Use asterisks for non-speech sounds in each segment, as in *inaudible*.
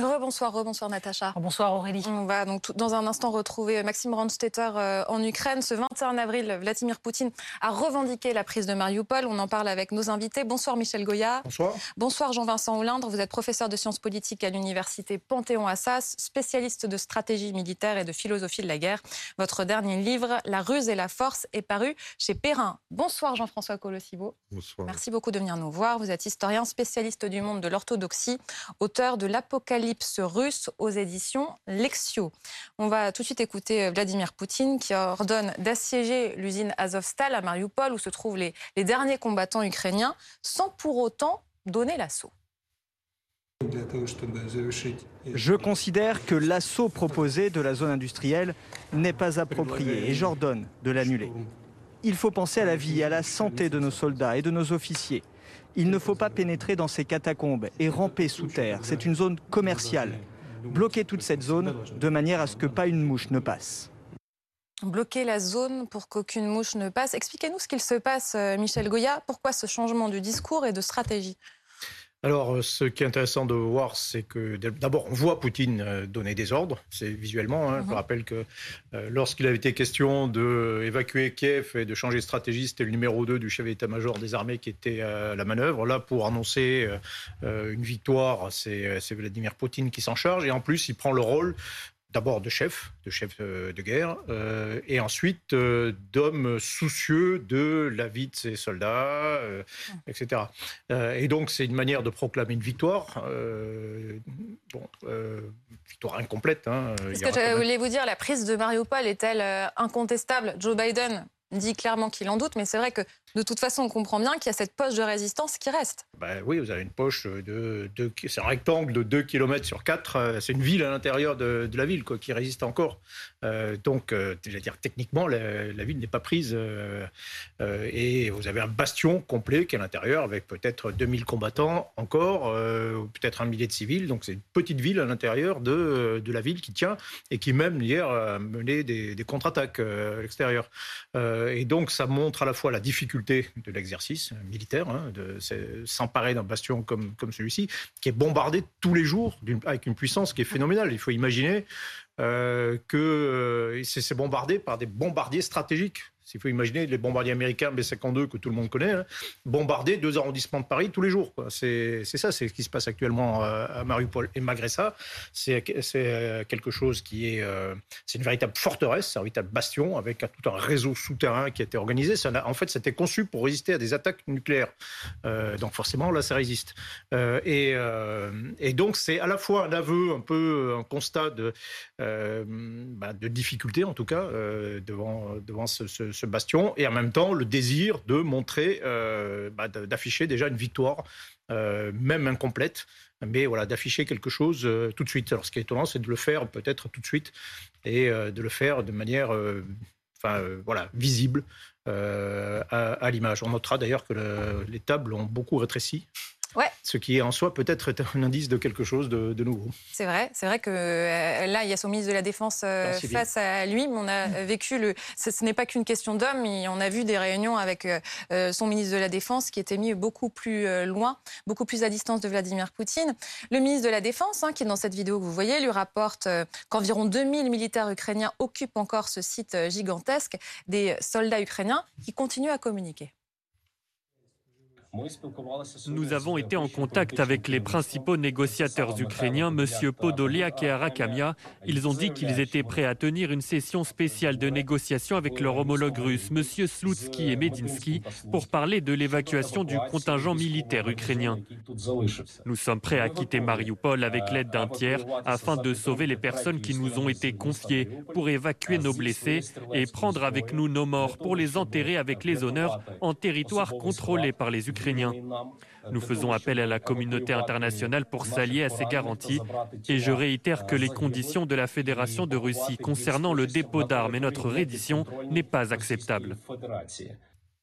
Rebonsoir, rebonsoir Natacha. Bonsoir Aurélie. On va donc dans un instant retrouver Maxime Randstetter euh, en Ukraine. Ce 21 avril, Vladimir Poutine a revendiqué la prise de Mariupol. On en parle avec nos invités. Bonsoir Michel Goya. Bonsoir. Bonsoir Jean-Vincent Hollindre. Vous êtes professeur de sciences politiques à l'université Panthéon-Assas, spécialiste de stratégie militaire et de philosophie de la guerre. Votre dernier livre, La ruse et la force, est paru chez Perrin. Bonsoir Jean-François Colossivo. Bonsoir. Merci beaucoup de venir nous voir. Vous êtes historien, spécialiste du monde de l'orthodoxie, auteur de l'Apocalypse russe aux éditions Lexio. On va tout de suite écouter euh, Vladimir Poutine qui ordonne d'assiéger l'usine Azovstal à Mariupol où se trouvent les, les derniers combattants ukrainiens sans pour autant donner l'assaut. Je considère que l'assaut proposé de la zone industrielle n'est pas approprié et j'ordonne de l'annuler. Il faut penser à la vie et à la santé de nos soldats et de nos officiers. Il ne faut pas pénétrer dans ces catacombes et ramper sous terre. C'est une zone commerciale. Bloquez toute cette zone de manière à ce que pas une mouche ne passe. Bloquer la zone pour qu'aucune mouche ne passe. Expliquez-nous ce qu'il se passe, euh, Michel Goya. Pourquoi ce changement de discours et de stratégie? Alors, euh, ce qui est intéressant de voir, c'est que d'abord, on voit Poutine euh, donner des ordres, c'est visuellement. Hein. Je mhm. rappelle que euh, lorsqu'il avait été question d'évacuer Kiev et de changer de stratégie, c'était le numéro 2 du chef d'état-major des armées qui était à la manœuvre. Là, pour annoncer une victoire, c'est Vladimir Poutine qui s'en charge. Et en plus, il prend le rôle d'abord de chef, de chef euh, de guerre, euh, et ensuite euh, d'homme soucieux de la vie de ses soldats, etc. et donc c'est une manière de proclamer une victoire, bon, victoire incomplète. Hein, Ce que je voulais vous dire, la prise de Mariupol est-elle incontestable? Joe Biden dit clairement qu'il en doute, mais c'est vrai que de toute façon, on comprend bien qu'il y a cette poche de résistance qui reste. Ben oui, vous avez une poche de, c'est un rectangle de 2 km sur 4. Euh, c'est une ville à l'intérieur de, la ville quoi, qui résiste encore. Euh, donc, euh, dire, techniquement, la, ville n'est pas prise. et vous avez un bastion complet qui est à l'intérieur avec peut-être 2000 combattants encore, peut-être un millier de civils. Donc, c'est une petite ville à l'intérieur de, la ville qui tient et qui même hier a mené des, contre-attaques à l'extérieur. Et donc, ça montre à la fois la difficulté de l'exercice militaire, hein, de s'emparer d'un bastion comme, comme celui-ci, qui est bombardé tous les jours avec une puissance qui est phénoménale. Il faut imaginer euh, que euh, c'est bombardé par des bombardiers stratégiques. Il faut imaginer les bombardiers américains B-52 que tout le monde connaît, hein, bombarder deux arrondissements de Paris tous les jours. C'est ça, c'est ce qui se passe actuellement euh, à Mariupol. Et malgré ça, c'est euh, quelque chose qui est, euh, c'est une véritable forteresse, un véritable bastion avec tout un réseau souterrain qui a été organisé. En fait, c'était conçu pour résister à des attaques nucléaires. donc forcément, là, ça résiste. Et, donc, c'est à la fois un aveu, un peu un constat de, bah, difficulté, en tout cas, devant, devant ce bastion, et en même temps le désir de montrer, euh, bah, d'afficher déjà une victoire, euh, même incomplète, mais voilà, d'afficher quelque chose euh, tout de suite. Alors ce qui est étonnant, c'est de le faire peut-être tout de suite, et de le faire de manière enfin, voilà, visible à l'image. On notera d'ailleurs que les tables ont beaucoup rétréci Ouais. Ce qui en soi peut-être *laughs* un indice de quelque chose de, nouveau. C'est vrai, c'est vrai que euh, là, il y a son ministre de la Défense euh, face à lui, mais on a mm. vécu le. Ce, n'est pas qu'une question d'homme, on a vu des réunions avec euh, son ministre de la Défense qui était mis beaucoup plus loin, beaucoup plus à distance de Vladimir Poutine. Le ministre de la Défense, hein, qui est dans cette vidéo que vous voyez, lui rapporte qu'environ 2000 militaires ukrainiens occupent encore ce site gigantesque, des soldats ukrainiens qui continuent à communiquer. Nous avons été en contact avec les principaux négociateurs ukrainiens, M. Podoliak et Arakamia. Ils ont dit qu'ils étaient prêts à tenir une session spéciale de négociation avec leur homologue russe, M. Slutsky et Medinsky, pour parler de l'évacuation du contingent militaire ukrainien. Nous sommes prêts à quitter Mariupol avec l'aide d'un tiers afin de sauver les personnes qui nous ont été confiées, pour évacuer nos blessés et prendre avec nous nos morts pour les enterrer avec les honneurs en territoire contrôlé par les Ukrainiens. Nous faisons appel à la communauté internationale pour s'allier à ces garanties et je réitère que les conditions de la Fédération de Russie concernant le dépôt d'armes et notre reddition n'est pas acceptable.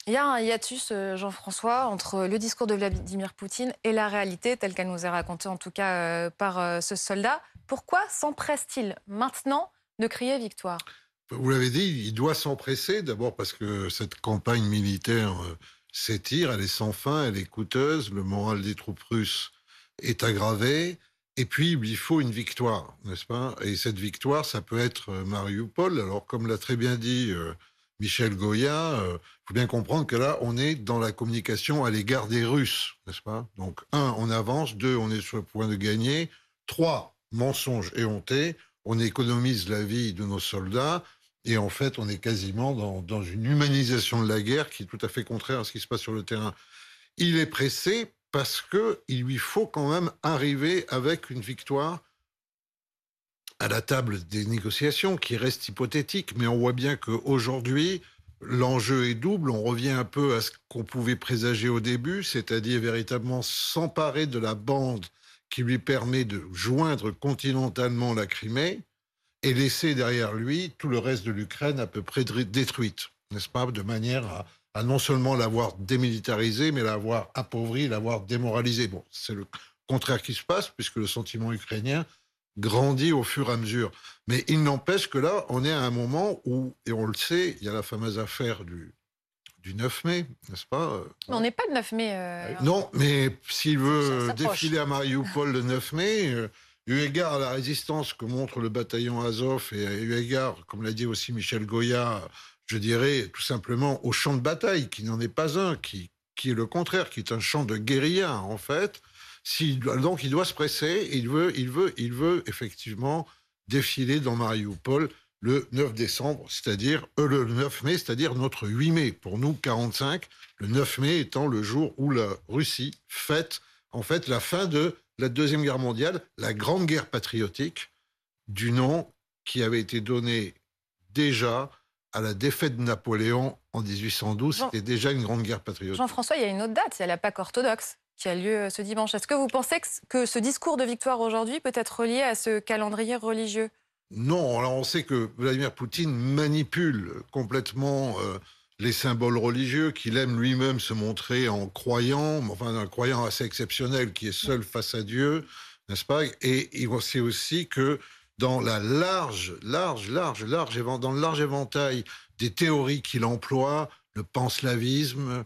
Il y a un hiatus, euh, Jean-François, entre le discours de Vladimir Poutine et la réalité telle qu'elle nous est racontée en tout cas euh, par euh, ce soldat. Pourquoi s'empresse-t-il maintenant de crier victoire? Vous l'avez dit, il doit s'empresser d'abord parce que cette campagne militaire s'étire, elle est sans fin, elle est coûteuse, le moral des troupes russes est aggravé, Et puis, il faut une victoire, n'est-ce pas? Et cette victoire, ça peut être Mariupol. Alors, comme l'a très bien dit Michel Goya, il faut bien comprendre que là, on est dans la communication à l'égard des Russes, n'est-ce pas? Donc, un, on avance. Deux, on est sur le point de gagner. Trois, mensonge éhonté. On économise la vie de nos soldats. Et en fait, on est quasiment dans, une humanisation de la guerre qui est tout à fait contraire à ce qui se passe sur le terrain. Il est pressé parce qu'il lui faut quand même arriver avec une victoire à la table des négociations qui reste hypothétique, mais on voit bien qu'aujourd'hui, l'enjeu est double. On revient un peu à ce qu'on pouvait présager au début, c'est-à-dire véritablement s'emparer de la bande qui lui permet de joindre continentalement la Crimée et laisser derrière lui tout le reste de l'Ukraine à peu près détruite, n'est-ce pas, de manière à, à non seulement l'avoir démilitarisé, mais l'avoir appauvri, l'avoir démoralisé. Bon, c'est le contraire qui se passe, puisque le sentiment ukrainien grandit au fur et à mesure. Mais il n'empêche que là, on est à un moment où, et on le sait, il y a la fameuse affaire du, du 9 mai, n'est-ce pas euh, On n'est pas le 9 mai. Euh, non, mais s'il veut défiler à Mariupol le 9 mai, euh, eu égard à la résistance que montre le bataillon Azov et eu égard, comme l'a dit aussi Michel Goya, je dirais tout simplement au champ de bataille, qui n'en est pas un, qui, qui est le contraire, qui est un champ de guérilla en fait. donc il doit se presser, il veut, il veut, il veut effectivement défiler dans Mariupol le 9 décembre, c'est-à-dire euh, le 9 mai, c'est-à-dire notre 8 mai. Pour nous, 45, le 9 mai étant le jour où la Russie fête en fait la fin de la Deuxième Guerre mondiale, la Grande Guerre patriotique, du nom qui avait été donné déjà à la défaite de Napoléon en 1812. C'était déjà une Grande Guerre patriotique. Jean-François, il y a une autre date, c'est la Pâque orthodoxe qui a lieu euh, ce dimanche. Est-ce que vous pensez que ce discours de victoire aujourd'hui peut être relié à ce calendrier religieux? Non, alors on sait que Vladimir Poutine manipule complètement euh, les symboles religieux, qu'il aime lui-même se montrer en croyant, enfin un croyant assez exceptionnel qui est seul face à Dieu, n'est-ce pas? Et il sait aussi que dans la large, large, large, large, dans le large éventail des théories qu'il emploie, le panslavisme,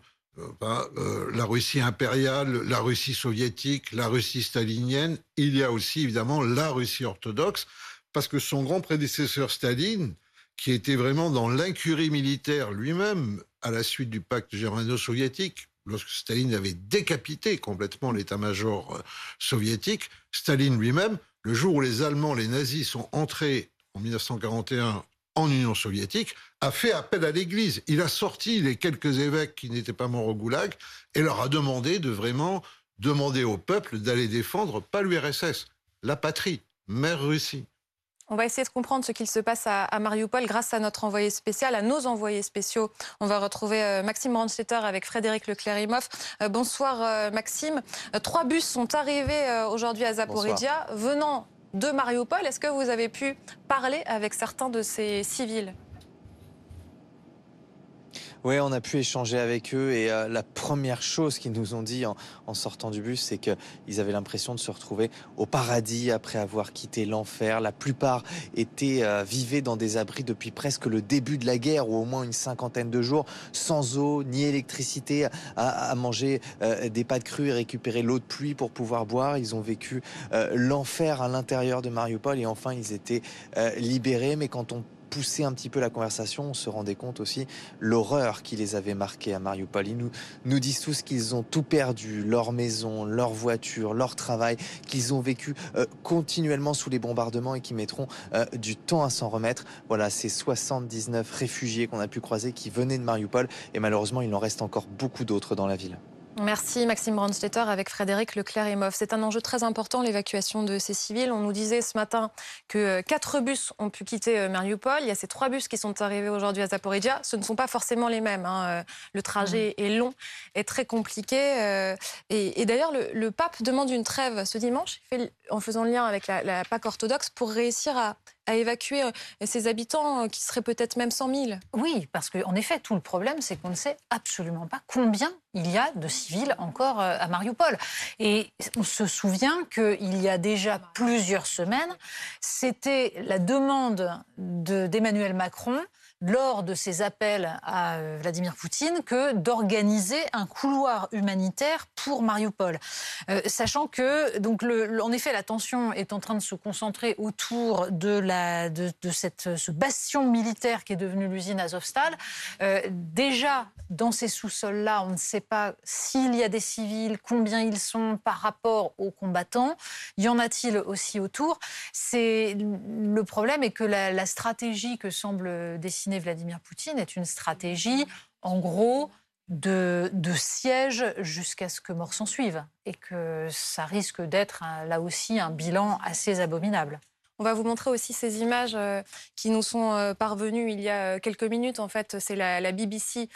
ben, euh, la Russie impériale, la Russie soviétique, la Russie stalinienne, il y a aussi évidemment la Russie orthodoxe parce que son grand prédécesseur Staline, qui était vraiment dans l'incurie militaire lui-même à la suite du pacte germano-soviétique, lorsque Staline avait décapité complètement l'état-major euh, soviétique, Staline lui-même, le jour où les Allemands, les nazis sont entrés en 1941 en Union soviétique, a fait appel à l'Église. Il a sorti les quelques évêques qui n'étaient pas morts au goulag et leur a demandé de vraiment demander au peuple d'aller défendre pas l'URSS, la patrie, mère Russie. On va essayer de comprendre ce qu'il se passe à, Mariupol grâce à notre envoyé spécial, à nos envoyés spéciaux. On va retrouver euh, Maxime Brandstetter avec Frédéric Leclerimoff. Euh, bonsoir euh, Maxime. trois bus sont arrivés aujourd'hui à Zaporizhia venant de Mariupol. Est-ce que vous avez pu parler avec certains de ces civils? Oui, on a pu échanger avec eux et euh, la première chose qu'ils nous ont dit en, sortant du bus, c'est qu'ils avaient l'impression de se retrouver au paradis après avoir quitté l'enfer. La plupart étaient euh, dans des abris depuis presque le début de la guerre ou au moins une cinquantaine de jours, sans eau ni électricité, à, manger euh, des pâtes crues et récupérer l'eau de pluie pour pouvoir boire. Ils ont vécu l'enfer à l'intérieur de Mariupol et enfin ils étaient libérés. Mais quand on pousser un petit peu la conversation, on se rendait compte aussi l'horreur qui les avait marqués à Mariupol. Ils nous, nous disent tous qu'ils ont tout perdu, leur maison, leur voiture, leur travail, qu'ils ont vécu euh, continuellement sous les bombardements et qui mettront euh, du temps à s'en remettre. Voilà, ces 79 réfugiés qu'on a pu croiser qui venaient de Mariupol et malheureusement il en reste encore beaucoup d'autres dans la ville. Merci Maxime Brandstetter avec Frédéric Leclerc-Emoff. C'est un enjeu très important, l'évacuation de ces civils. On nous disait ce matin que euh, quatre bus ont pu quitter euh, Mariupol. Il y a ces trois bus qui sont arrivés aujourd'hui à Zaporizhia. Ce ne sont pas forcément les mêmes. Hein. Euh, le trajet mmh. est long, est très compliqué. Et, d'ailleurs, le, pape demande une trêve ce dimanche, en faisant le lien avec la, la Pâque orthodoxe, pour réussir à, à évacuer ces habitants qui seraient peut-être même 100 000. Oui, parce qu'en effet, tout le problème, c'est qu'on ne sait absolument pas combien il y a de civils encore euh, à Mariupol. Et on se souvient qu'il y a déjà plusieurs semaines, c'était la demande d'Emmanuel Macron lors de ses appels à euh, Vladimir Poutine que d'organiser un couloir humanitaire pour Mariupol. Euh, sachant que, donc, en effet, la tension est en train de se concentrer autour de, la, de, cette, ce bastion militaire qui est devenu l'usine Azovstal. Euh, déjà, dans ces sous-sols-là, on ne sait pas s'il y a des civils, combien ils sont par rapport aux combattants. Y en a-t-il aussi autour? Le problème est que la stratégie que semble dessiner Vladimir Poutine est une stratégie, en gros, de, de siège jusqu'à ce que mort s'en suive. Et que ça risque d'être là aussi un bilan assez abominable. On va vous montrer aussi ces images euh, qui nous sont euh, parvenues il y a euh, quelques minutes. En fait, c'est la, BBC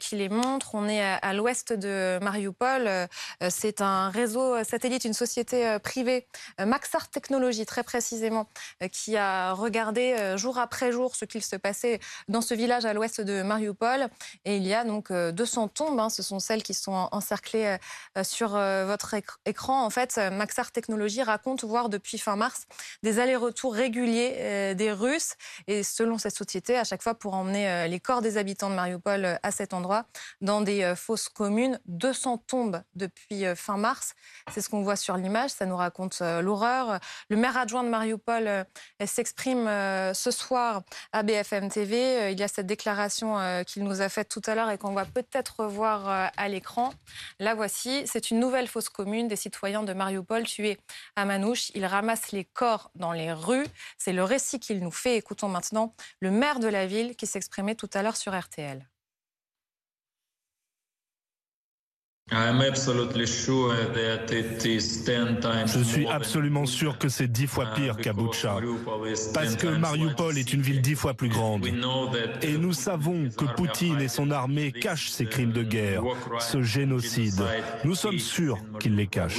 qui les montre. On est à, l'ouest de Mariupol. C'est un réseau satellite, une société privée, Maxar Technologies très précisément, qui a regardé jour après jour ce qu'il se passait dans ce village à l'ouest de Mariupol. Et il y a donc 200 tombes. Hein. ce sont celles qui sont encerclées sur votre écran. En fait, Maxar Technologies raconte voir depuis fin mars des allers-retours retour régulier euh, des Russes. Et selon cette société, à chaque fois pour emmener euh, les corps des habitants de Mariupol euh, à cet endroit, dans des fosses communes. 200 tombes depuis fin mars. C'est ce qu'on voit sur l'image. Ça nous raconte l'horreur. Le maire adjoint de Mariupol s'exprime ce soir à BFM TV. Il y a cette déclaration qu'il nous a faite tout à l'heure et qu'on va peut-être voir à l'écran. Là, voici. C'est une nouvelle fosse commune des citoyens de Mariupol tués à Manouche. Ils ramassent les corps dans les rue. C'est le récit qu'il nous fait. Écoutons maintenant le maire de la ville qui s'exprimait tout à l'heure sur RTL. Je suis absolument sûr que c'est dix fois pire qu'à Boucha, parce que Mariupol est une ville dix fois plus grande. Et nous savons que Poutine et son armée cachent ces crimes de guerre, ce génocide. Nous sommes sûrs qu'ils les cachent.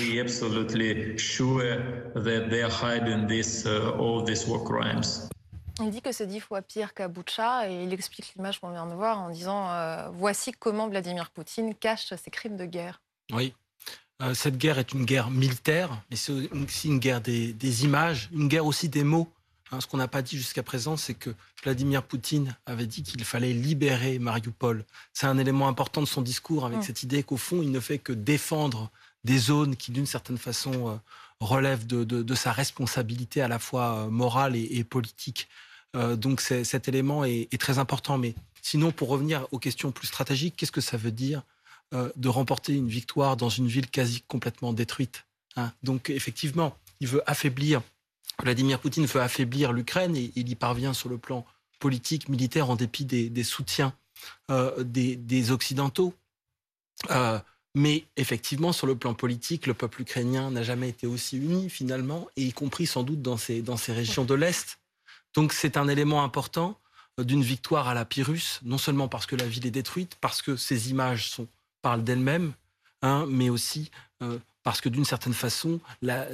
Il dit que c'est dix fois pire qu'à Boucha et il explique l'image qu'on vient de voir en disant euh, voici comment Vladimir Poutine cache ses crimes de guerre. Oui. Euh, cette guerre est une guerre militaire, mais c'est aussi une guerre des, images, une guerre aussi des mots. Hein, ce qu'on n'a pas dit jusqu'à présent, c'est que Vladimir Poutine avait dit qu'il fallait libérer Mariupol. C'est un élément important de son discours avec mm. cette idée qu'au fond, il ne fait que défendre des zones qui, d'une certaine façon, euh, relèvent de, sa responsabilité à la fois morale et politique. Euh, donc cet élément est, très important. Mais sinon, pour revenir aux questions plus stratégiques, qu'est-ce que ça veut dire euh, de remporter une victoire dans une ville quasi complètement détruite hein? Donc effectivement, il veut affaiblir, Vladimir Poutine veut affaiblir l'Ukraine et il y parvient sur le plan politique, militaire, en dépit des, soutiens euh, des, Occidentaux. Mais effectivement, sur le plan politique, le peuple ukrainien n'a jamais été aussi uni finalement, y compris sans doute dans ces, dans ces régions de l'Est. Donc c'est un élément important euh, d'une victoire à la Pyrrhus, non seulement parce que la ville est détruite, parce que ces images sont, parlent d'elles-mêmes, hein, mais aussi euh, parce que d'une certaine façon,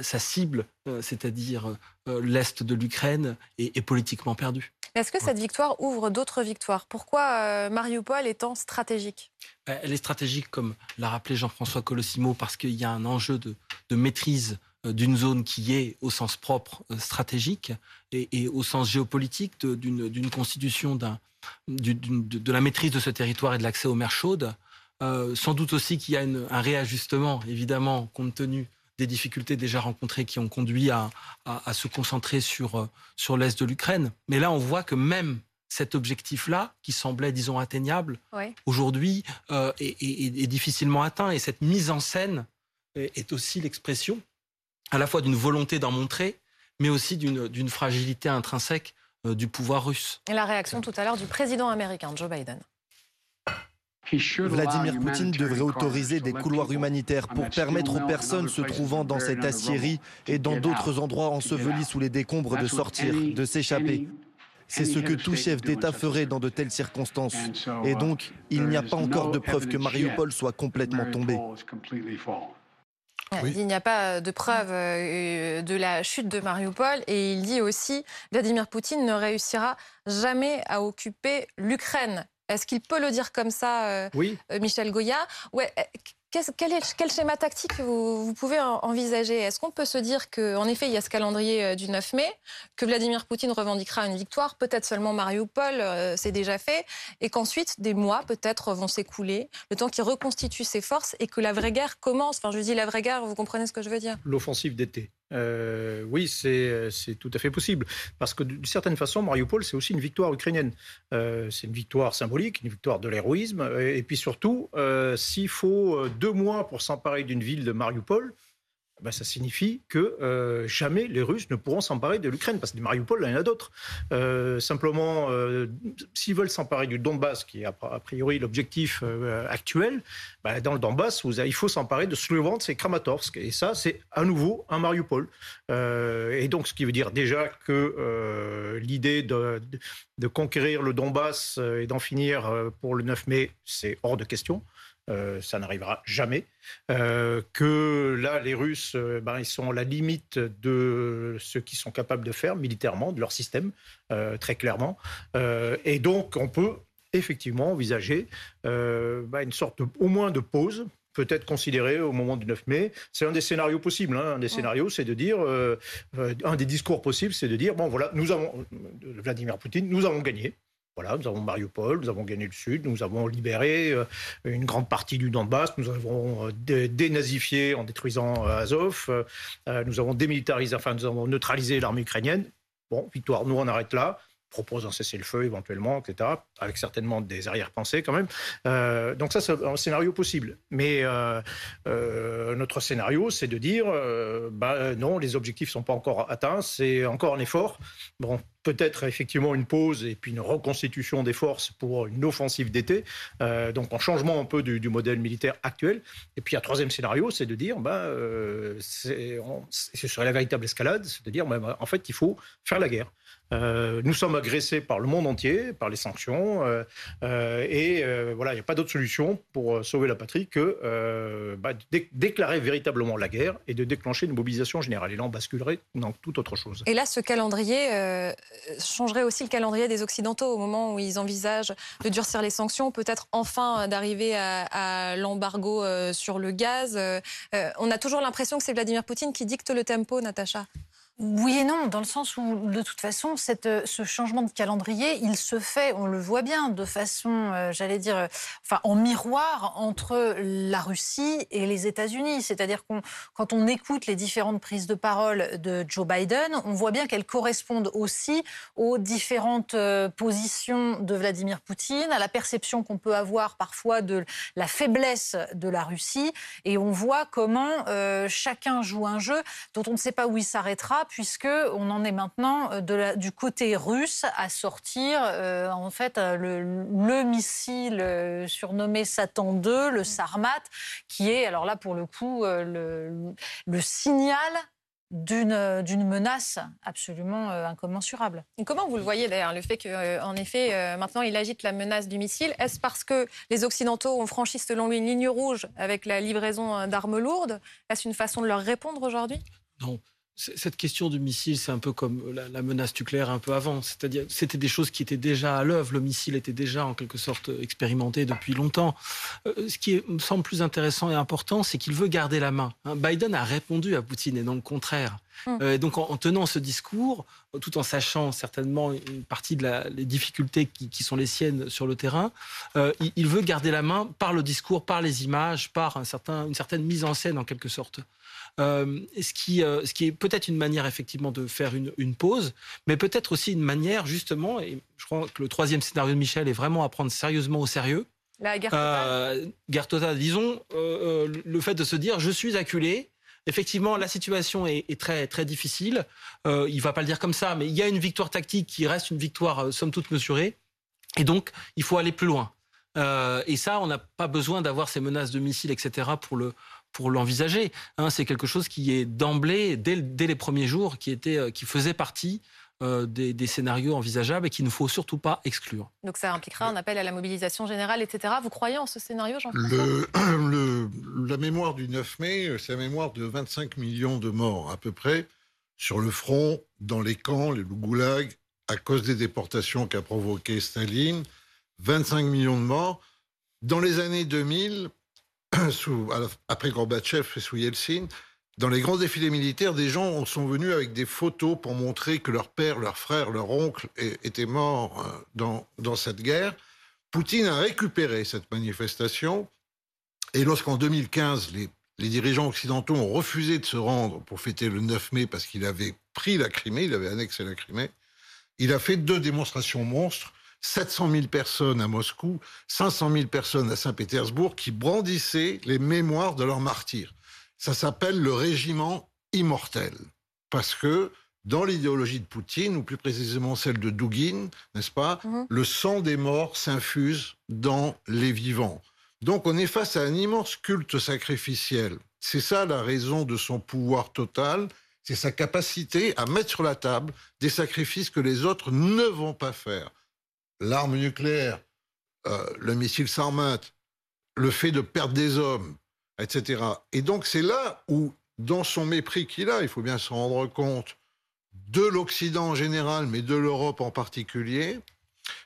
sa cible, euh, c'est-à-dire l'Est de l'Ukraine, est, politiquement perdue. Est-ce que cette victoire ouvre d'autres victoires? Pourquoi Mariupol étant stratégique? Elle est stratégique, comme l'a rappelé Jean-François Colossimo, parce qu'il y a un enjeu de, de maîtrise euh, d'une zone qui est au sens propre euh, stratégique et, au sens géopolitique d'une constitution de, la maîtrise de ce territoire et de l'accès aux mers chaudes. Euh, sans doute aussi qu'il y a un réajustement, évidemment, compte tenu des difficultés déjà rencontrées qui ont conduit à, se concentrer sur, sur l'est de l'Ukraine. Mais là, on voit que même cet objectif-là, qui semblait, disons, atteignable, aujourd'hui est, difficilement atteint. Et cette mise en scène est aussi l'expression à la fois d'une volonté d'en montrer, mais aussi d'une fragilité intrinsèque euh, du pouvoir russe. Et la réaction tout à l'heure du président américain, Joe Biden. Vladimir Poutine devrait autoriser des couloirs humanitaires pour permettre aux personnes se trouvant dans cette aciérie et dans d'autres endroits ensevelis sous les décombres de sortir, de s'échapper. C'est ce que tout chef d'État ferait dans de telles circonstances. Et donc, il n'y a pas encore de preuve que Mariupol soit complètement tombé. Il n'y a pas de preuve euh, de la chute de Mariupol et il dit aussi Vladimir Poutine ne réussira jamais à occuper l'Ukraine. Est-ce qu'il peut le dire comme ça, euh, oui. Euh, Michel Goya? Ouais, quel, schéma tactique vous, pouvez envisager? Est-ce qu'on peut se dire qu'en effet, il y a ce calendrier euh, du 9 mai, que Vladimir Poutine revendiquera une victoire, peut-être seulement Mariupol, euh, c'est déjà fait, et qu'ensuite, des mois peut-être vont s'écouler, le temps qu'il reconstitue ses forces et que la vraie guerre commence? Enfin, je dis la vraie guerre, vous comprenez ce que je veux dire? L'offensive d'été. Euh, oui, c'est tout à fait possible. Parce que d'une certaine façon, Mariupol, c'est aussi une victoire ukrainienne. c'est une victoire symbolique, une victoire de l'héroïsme. Et puis surtout, s'il faut deux mois pour s'emparer d'une ville de Mariupol, ben, ça signifie que euh, jamais les Russes ne pourront s'emparer de l'Ukraine, parce que des Mariupol, il y en a d'autres. Euh, simplement, euh, s'ils veulent s'emparer du Donbass, qui est a priori l'objectif actuel, ben, dans le Donbass, il faut s'emparer de Slovensk et Kramatorsk. Et ça, c'est à nouveau un Mariupol. et donc, ce qui veut dire déjà que l'idée de, de, conquérir le Donbass et d'en finir pour le 9 mai, c'est hors de question. Euh, ça n'arrivera jamais. Euh, que là, les Russes, euh, ben, ils sont à la limite de ce qu'ils sont capables de faire militairement, de leur système, très clairement. et donc, on peut effectivement envisager ben, une sorte, au moins, de pause peut-être considérée au moment du 9 mai. C'est un des scénarios possibles. Hein. Un des scénarios, c'est de dire, un des discours possibles, c'est de dire, bon voilà, nous avons, Vladimir Poutine, nous avons gagné. Voilà, nous avons Mariupol, nous avons gagné le Sud, nous avons libéré euh, une grande partie du Donbass, nous avons euh, dénazifié en détruisant euh, Azov, nous avons démilitarisé, enfin nous avons neutralisé l'armée ukrainienne. Bon, victoire, nous on arrête là propose un cessez-le-feu éventuellement, etc., avec certainement des arrière-pensées quand même. Euh, donc ça, c'est un scénario possible. Mais euh, euh, notre scénario, c'est de dire, bah, non, les objectifs ne sont pas encore atteints, c'est encore un effort. Bon, peut-être effectivement une pause et puis une reconstitution des forces pour une offensive d'été, donc en changement un peu du, modèle militaire actuel. Et puis un troisième scénario, c'est de dire, bah, ce serait la véritable escalade, c'est de dire, bah, en fait, il faut faire la guerre. Euh, nous sommes agressés par le monde entier, par les sanctions, euh, euh, et voilà, il n'y a pas d'autre solution pour sauver la patrie que bah, déclarer véritablement la guerre et de déclencher une mobilisation générale. Et là, on basculerait dans toute autre chose. Et là, ce calendrier changerait aussi le calendrier des Occidentaux au moment où ils envisagent de durcir les sanctions, peut-être enfin d'arriver à, à l'embargo sur le gaz. on a toujours l'impression que c'est Vladimir Poutine qui dicte le tempo, Natacha. Oui et non, dans le sens où, de toute façon, euh, ce changement de calendrier, il se fait, on le voit bien, de façon, euh, j'allais dire, euh, enfin, en miroir entre la Russie et les États-Unis. C'est-à-dire qu'on, quand on écoute les différentes prises de parole de Joe Biden, on voit bien qu'elles correspondent aussi aux différentes positions de Vladimir Poutine, à la perception qu'on peut avoir parfois de la faiblesse de la Russie, et on voit comment chacun joue un jeu dont on ne sait pas où il s'arrêtera puisque on en est maintenant euh, du côté russe à sortir euh, en fait euh, le, missile surnommé Satan 2, le Sarmat, qui est alors là pour le coup le, signal d'une menace absolument incommensurable. comment vous le voyez d'ailleurs, le fait qu'en effet, maintenant il agite la menace du missile Est-ce parce que les Occidentaux ont franchi selon lui une ligne rouge avec la livraison d'armes lourdes? Est-ce une façon de leur répondre aujourd'hui? Non cette question du missile, c'est un peu comme la, menace nucléaire un peu avant. C'est-à-dire, c'était des choses qui étaient déjà à l'œuvre. Le missile était déjà en quelque sorte expérimenté depuis longtemps. Euh, ce qui me semble plus intéressant et important, c'est qu'il veut garder la main. Hein. Biden a répondu à Poutine et non le contraire. Hum. Euh, donc, en, tenant ce discours, tout en sachant certainement une partie de la, les difficultés qui, sont les siennes sur le terrain, euh, il, veut garder la main par le discours, par les images, par un certain, une certaine mise en scène en quelque sorte. Euh, ce, qui, euh, ce qui est peut-être une manière effectivement de faire une, une pause, mais peut-être aussi une manière justement, et je crois que le troisième scénario de Michel est vraiment à prendre sérieusement au sérieux. La guerre totale. Euh, guerre totale, disons, le fait de se dire je suis acculé, effectivement, la situation est, est, très très difficile. Euh, il va pas le dire comme ça, mais il y a une victoire tactique qui reste une victoire somme toute mesurée, et donc il faut aller plus loin. Euh, et ça, on n'a pas besoin d'avoir ces menaces de missiles, etc. pour le pour l'envisager. Hein, c'est quelque chose qui est d'emblée, dès, les premiers jours, qui, était, euh, qui faisait partie euh, des, scénarios envisageables et qu'il ne faut surtout pas exclure. Donc ça impliquera un appel à la mobilisation générale, etc. Vous croyez en ce scénario, Jean-François? *clears throat* La mémoire du 9 mai, c'est la mémoire de 25 millions de morts à peu près sur le front, dans les camps, le goulag, à cause des déportations qu'a provoqué Staline. 25 millions de morts. Dans les années 2000, *clears throat* sous, après Gorbatchev et sous Yeltsin, dans les grands défilés militaires, des gens sont venus avec des photos pour montrer que leur père, leur frère, leur oncle étaient morts euh, dans, dans cette guerre. Poutine a récupéré cette manifestation et lorsqu'en 2015, les, les, dirigeants occidentaux ont refusé de se rendre pour fêter le 9 mai parce qu'il avait pris la Crimée, il avait annexé la Crimée, il a fait deux démonstrations monstres 700 000 personnes à Moscou, 500 000 personnes à Saint-Pétersbourg qui brandissaient les mémoires de leurs martyrs. Ça s'appelle le régiment immortel. Parce que dans l'idéologie de Poutine, ou plus précisément celle de Douguin, n'est-ce pas, mhm. le sang des morts s'infuse dans les vivants. Donc on est face à un immense culte sacrificiel. C'est ça la raison de son pouvoir total, c'est sa capacité à mettre sur la table des sacrifices que les autres ne vont pas faire l'arme nucléaire, euh, le missile sans le fait de perdre des hommes, etc. Et donc c'est là où, dans son mépris qu'il a, il faut bien se rendre compte, de l'Occident en général, mais de l'Europe en particulier,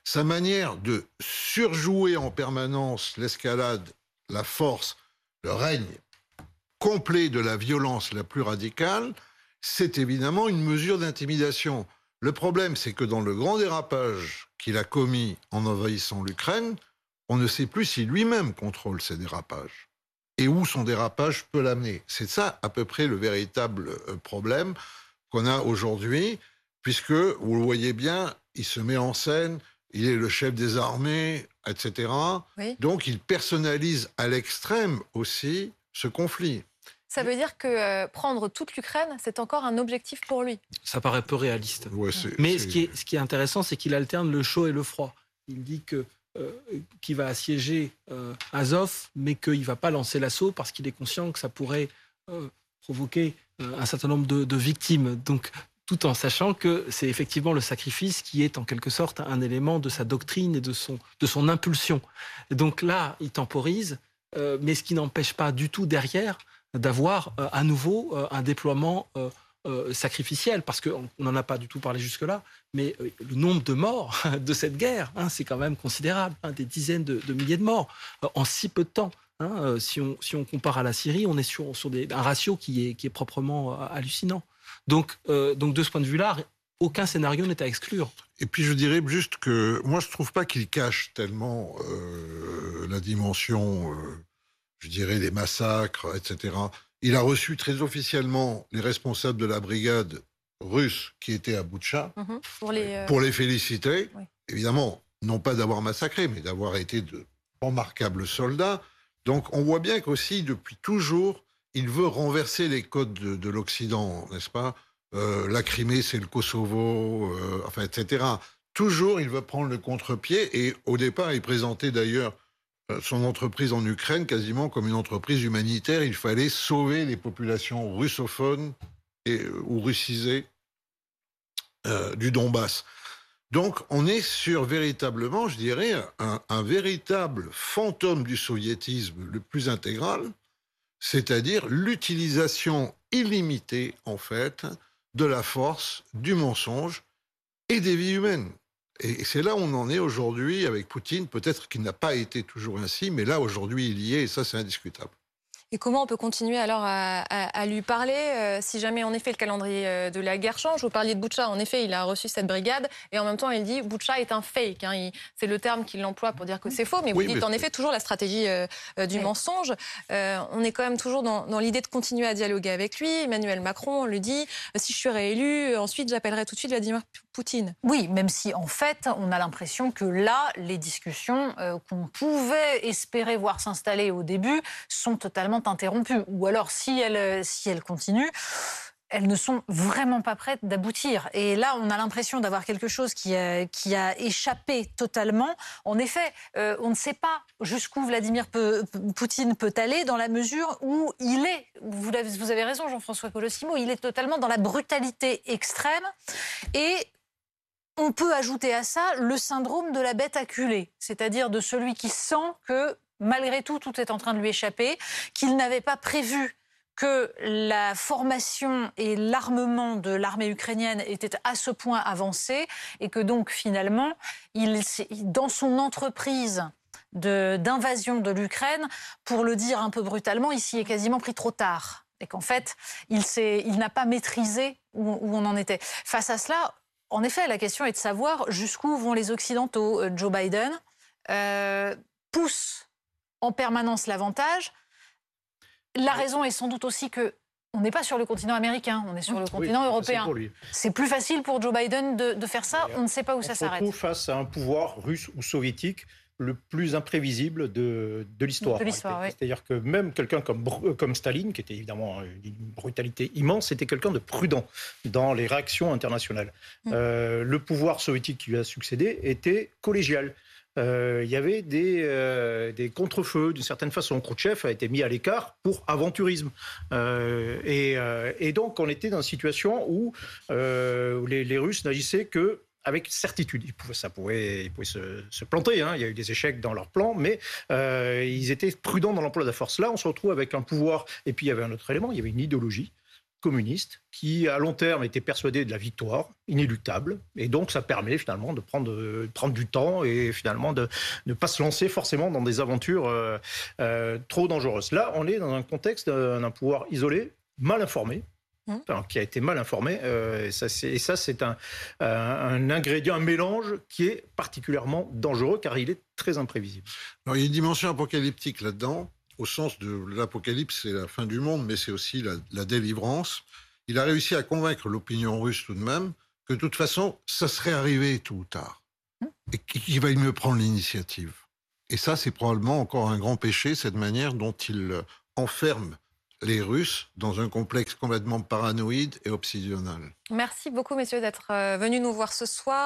sa manière de surjouer en permanence l'escalade, la force, le règne complet de la violence la plus radicale, c'est évidemment une mesure d'intimidation. Le problème, c'est que dans le grand dérapage qu'il a commis en envahissant l'Ukraine, on ne sait plus si lui-même contrôle ces dérapages et où son dérapage peut l'amener. C'est ça à peu près le véritable euh, problème qu'on a aujourd'hui, puisque, vous le voyez bien, il se met en scène, il est le chef des armées, etc. Donc il personnalise à l'extrême aussi ce conflit. Ça veut dire que euh, prendre toute l'Ukraine, c'est encore un objectif pour lui. Ça paraît peu réaliste. Mais ce qui, est, ce qui est intéressant, c'est qu'il alterne le chaud et le froid. Il dit que euh, qu'il va assiéger euh, Azov, mais qu'il ne va pas lancer l'assaut parce qu'il est conscient que ça pourrait provoquer un certain nombre de, de, victimes. Donc, tout en sachant que c'est effectivement le sacrifice qui est en quelque sorte un élément de sa doctrine et de son, de son impulsion. donc là, il temporise, mais ce qui n'empêche pas du tout derrière d'avoir euh, à nouveau euh, un déploiement euh, sacrificiel, parce qu'on n'en a pas du tout parlé jusque-là, mais le nombre de morts *laughs* de cette guerre, hein, c'est quand même considérable, hein, des dizaines de, milliers de morts en si peu de temps. Hein, si, on, si, on, compare à la Syrie, on est sur, sur des, un ratio qui est, qui est proprement hallucinant. Donc, donc de ce point de vue-là, aucun scénario n'est à exclure. Et puis je dirais juste que moi je trouve pas qu'il cache tellement la dimension je dirais, les massacres, etc. Il a reçu très officiellement les responsables de la brigade russe qui étaient à Boutcha pour, les, euh, pour, les, féliciter. Évidemment, non pas d'avoir massacré, mais d'avoir été de remarquables soldats. Donc on voit bien qu'aussi, depuis toujours, il veut renverser les codes de, l'Occident, n'est-ce pas? Euh, La Crimée, c'est le Kosovo, euh, enfin, etc. Toujours, il veut prendre le contre-pied. Et au départ, il présentait d'ailleurs son entreprise en Ukraine quasiment comme une entreprise humanitaire. Il fallait sauver les populations russophones et, euh, ou russisées euh, du Donbass. Donc on est sur véritablement, je dirais, un véritable fantôme du soviétisme le plus intégral, c'est-à-dire l'utilisation illimitée, en fait, de la force, du mensonge et des vies humaines. Et c'est là où on en est aujourd'hui avec Poutine. Peut-être qu'il n'a pas été toujours ainsi, mais là, aujourd'hui, il y est, et ça, c'est indiscutable. Et comment on peut continuer alors à, lui parler euh, si jamais en effet le calendrier euh, de la guerre change? Vous parliez de Boucha, en effet, il a reçu cette brigade et en même temps il dit Boucha est un fake. Hein. c'est le terme qu'il emploie pour dire que c'est faux, mais vous dites en effet toujours la stratégie euh, du mensonge. on est quand même toujours dans, dans l'idée de continuer à dialoguer avec lui. Emmanuel Macron lui dit si je suis réélu, ensuite j'appellerai tout de suite Vladimir Poutine. Oui, même si en fait on a l'impression que là les discussions qu'on pouvait espérer voir s'installer au début sont totalement interrompues. Ou alors, si elles, euh, si elles continuent, elles ne sont vraiment pas prêtes d'aboutir. Et là, on a l'impression d'avoir quelque chose qui a, qui a, échappé totalement. En effet, euh, on ne sait pas jusqu'où Vladimir Poutine peut aller dans la mesure où il est, vous avez, vous avez raison Jean-François Colossimo, il est totalement dans la brutalité extrême. Et on peut ajouter à ça le syndrome de la bête acculée, c'est-à-dire de celui qui sent que malgré tout, tout est en train de lui échapper, qu'il n'avait pas prévu que la formation et l'armement de l'armée ukrainienne étaient à ce point avancés et que donc finalement, il, dans son entreprise d'invasion de, l'Ukraine, pour le dire un peu brutalement, ici est quasiment pris trop tard. Et qu'en fait, il, il n'a pas maîtrisé où, on en était. Face à cela, en effet, la question est de savoir jusqu'où vont les Occidentaux. Euh, Joe Biden euh, pousse en permanence l'avantage. La raison est sans doute aussi que on n'est pas sur le continent américain, on est sur le continent européen. C'est plus facile pour Joe Biden de, faire ça, on ne sait pas où ça s'arrête. On se retrouve face à un pouvoir russe ou soviétique le plus imprévisible de, de l'histoire. C'est-à-dire que même quelqu'un comme, comme Staline, qui était évidemment une brutalité immense, était quelqu'un de prudent dans les réactions internationales. Mm. Euh, le pouvoir soviétique qui lui a succédé était collégial. Euh, il y avait des, euh, des contre-feux d'une certaine façon. Khrouchtchev a été mis à l'écart pour aventurisme. Euh, et, et, donc on était dans une situation où, les, Russes n'agissaient que avec certitude. ça pouvait, ils pouvaient se, se planter, hein. il y a eu des échecs dans leur plan, mais ils étaient prudents dans l'emploi de la force. Là, on se retrouve avec un pouvoir, et puis il y avait un autre élément, il y avait une idéologie communiste qui, à long terme, était persuadé de la victoire inéluctable. Et donc, ça permet finalement de prendre, de prendre du temps et finalement de ne pas se lancer forcément dans des aventures euh, euh, trop dangereuses. Là, on est dans un contexte d'un pouvoir isolé, mal informé, mmh. qui a été mal informé. Euh, et ça, c'est un, un, ingrédient, un mélange qui est particulièrement dangereux car il est très imprévisible. Alors, il y a une dimension apocalyptique là-dedans au sens de l'apocalypse, c'est la fin du monde, mais c'est aussi la, délivrance. Il a réussi à convaincre l'opinion russe tout de même que de toute façon, ça serait arrivé tôt ou tard. Et qu'il va mieux prendre l'initiative? Et ça, c'est probablement encore un grand péché, cette manière dont il enferme les Russes dans un complexe complètement paranoïde et obsessionnel. Merci beaucoup, messieurs, d'être euh, venus nous voir ce soir.